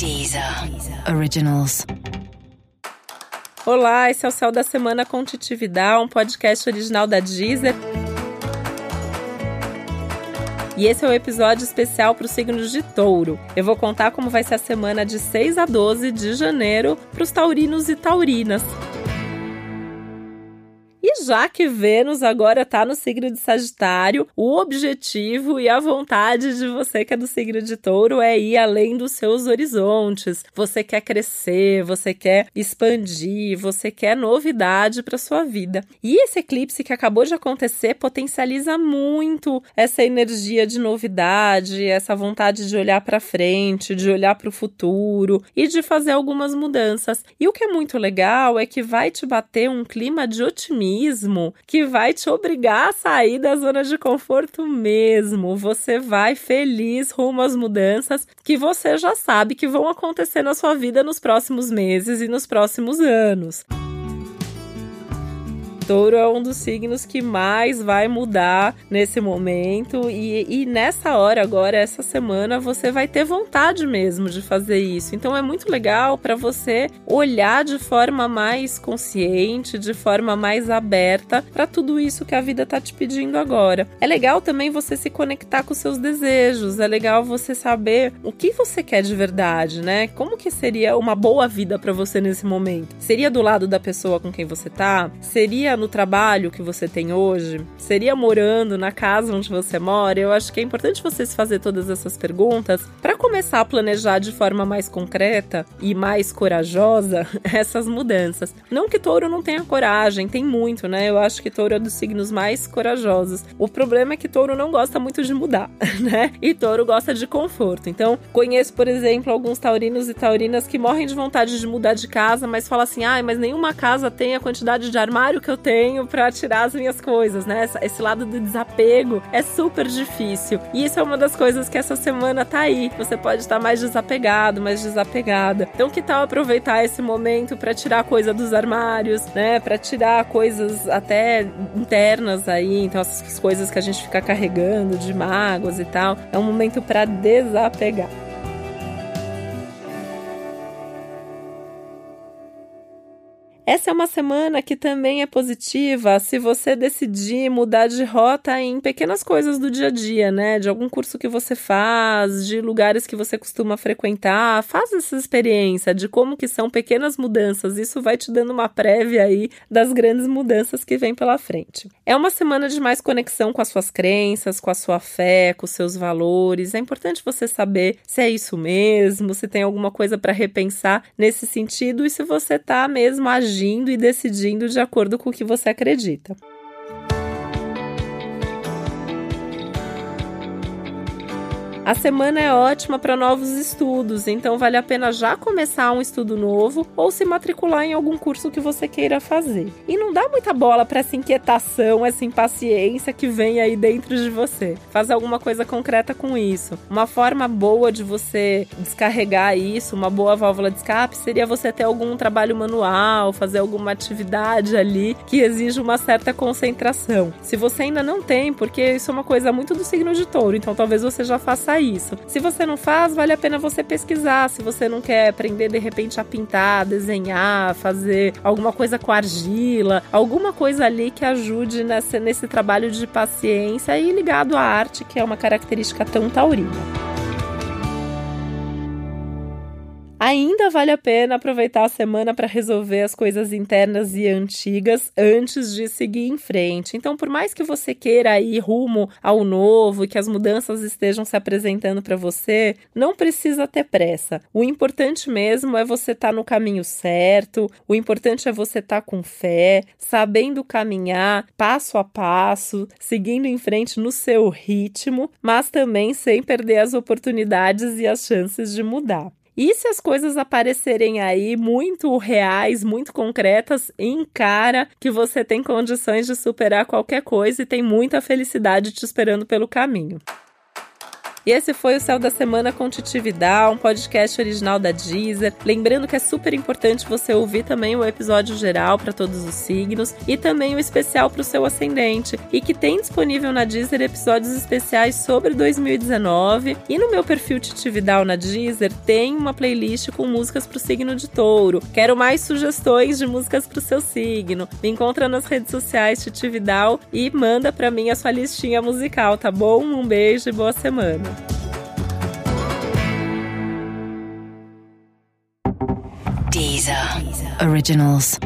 Deezer Originals. Olá, esse é o Céu da Semana com Titividade, um podcast original da Deezer. E esse é um episódio especial para os signos de touro. Eu vou contar como vai ser a semana de 6 a 12 de janeiro para os taurinos e taurinas. Já que Vênus agora está no signo de Sagitário, o objetivo e a vontade de você que é do signo de Touro é ir além dos seus horizontes. Você quer crescer, você quer expandir, você quer novidade para sua vida. E esse eclipse que acabou de acontecer potencializa muito essa energia de novidade, essa vontade de olhar para frente, de olhar para o futuro e de fazer algumas mudanças. E o que é muito legal é que vai te bater um clima de otimismo que vai te obrigar a sair da zona de conforto mesmo. Você vai feliz rumo às mudanças que você já sabe que vão acontecer na sua vida nos próximos meses e nos próximos anos. Touro é um dos signos que mais vai mudar nesse momento e, e nessa hora agora, essa semana, você vai ter vontade mesmo de fazer isso. Então é muito legal para você olhar de forma mais consciente, de forma mais aberta para tudo isso que a vida tá te pedindo agora. É legal também você se conectar com seus desejos, é legal você saber o que você quer de verdade, né? Como que seria uma boa vida para você nesse momento? Seria do lado da pessoa com quem você tá? Seria no trabalho que você tem hoje? Seria morando na casa onde você mora? Eu acho que é importante você se fazer todas essas perguntas para começar a planejar de forma mais concreta e mais corajosa essas mudanças. Não que touro não tenha coragem, tem muito, né? Eu acho que touro é dos signos mais corajosos. O problema é que touro não gosta muito de mudar, né? E touro gosta de conforto. Então, conheço, por exemplo, alguns taurinos e taurinas que morrem de vontade de mudar de casa, mas falam assim: ai, ah, mas nenhuma casa tem a quantidade de armário que eu tenho para tirar as minhas coisas, né? Esse lado do desapego é super difícil. E isso é uma das coisas que essa semana tá aí. Você pode estar mais desapegado, mais desapegada. Então, que tal aproveitar esse momento para tirar coisa dos armários, né? Para tirar coisas até internas aí, então essas coisas que a gente fica carregando de mágoas e tal. É um momento para desapegar. Essa é uma semana que também é positiva se você decidir mudar de rota em pequenas coisas do dia a dia, né? De algum curso que você faz, de lugares que você costuma frequentar. Faz essa experiência de como que são pequenas mudanças. Isso vai te dando uma prévia aí das grandes mudanças que vem pela frente. É uma semana de mais conexão com as suas crenças, com a sua fé, com os seus valores. É importante você saber se é isso mesmo, se tem alguma coisa para repensar nesse sentido e se você está mesmo agindo agindo e decidindo de acordo com o que você acredita. A semana é ótima para novos estudos, então vale a pena já começar um estudo novo ou se matricular em algum curso que você queira fazer. E não dá muita bola para essa inquietação, essa impaciência que vem aí dentro de você. Faz alguma coisa concreta com isso. Uma forma boa de você descarregar isso, uma boa válvula de escape, seria você ter algum trabalho manual, fazer alguma atividade ali que exige uma certa concentração. Se você ainda não tem, porque isso é uma coisa muito do signo de touro, então talvez você já faça isso. Se você não faz, vale a pena você pesquisar. Se você não quer aprender de repente a pintar, desenhar, fazer alguma coisa com argila, alguma coisa ali que ajude nesse, nesse trabalho de paciência e ligado à arte, que é uma característica tão taurina. Ainda vale a pena aproveitar a semana para resolver as coisas internas e antigas antes de seguir em frente. Então, por mais que você queira ir rumo ao novo e que as mudanças estejam se apresentando para você, não precisa ter pressa. O importante mesmo é você estar tá no caminho certo, o importante é você estar tá com fé, sabendo caminhar passo a passo, seguindo em frente no seu ritmo, mas também sem perder as oportunidades e as chances de mudar. E se as coisas aparecerem aí muito reais, muito concretas, encara que você tem condições de superar qualquer coisa e tem muita felicidade te esperando pelo caminho. E esse foi o Céu da Semana com Titividade, um podcast original da Deezer. Lembrando que é super importante você ouvir também o episódio geral para todos os signos e também o especial para o seu ascendente. E que tem disponível na Deezer episódios especiais sobre 2019. E no meu perfil Titividal na Deezer tem uma playlist com músicas para o signo de touro. Quero mais sugestões de músicas para o seu signo. Me encontra nas redes sociais Titividal e manda para mim a sua listinha musical, tá bom? Um beijo e boa semana. Originals.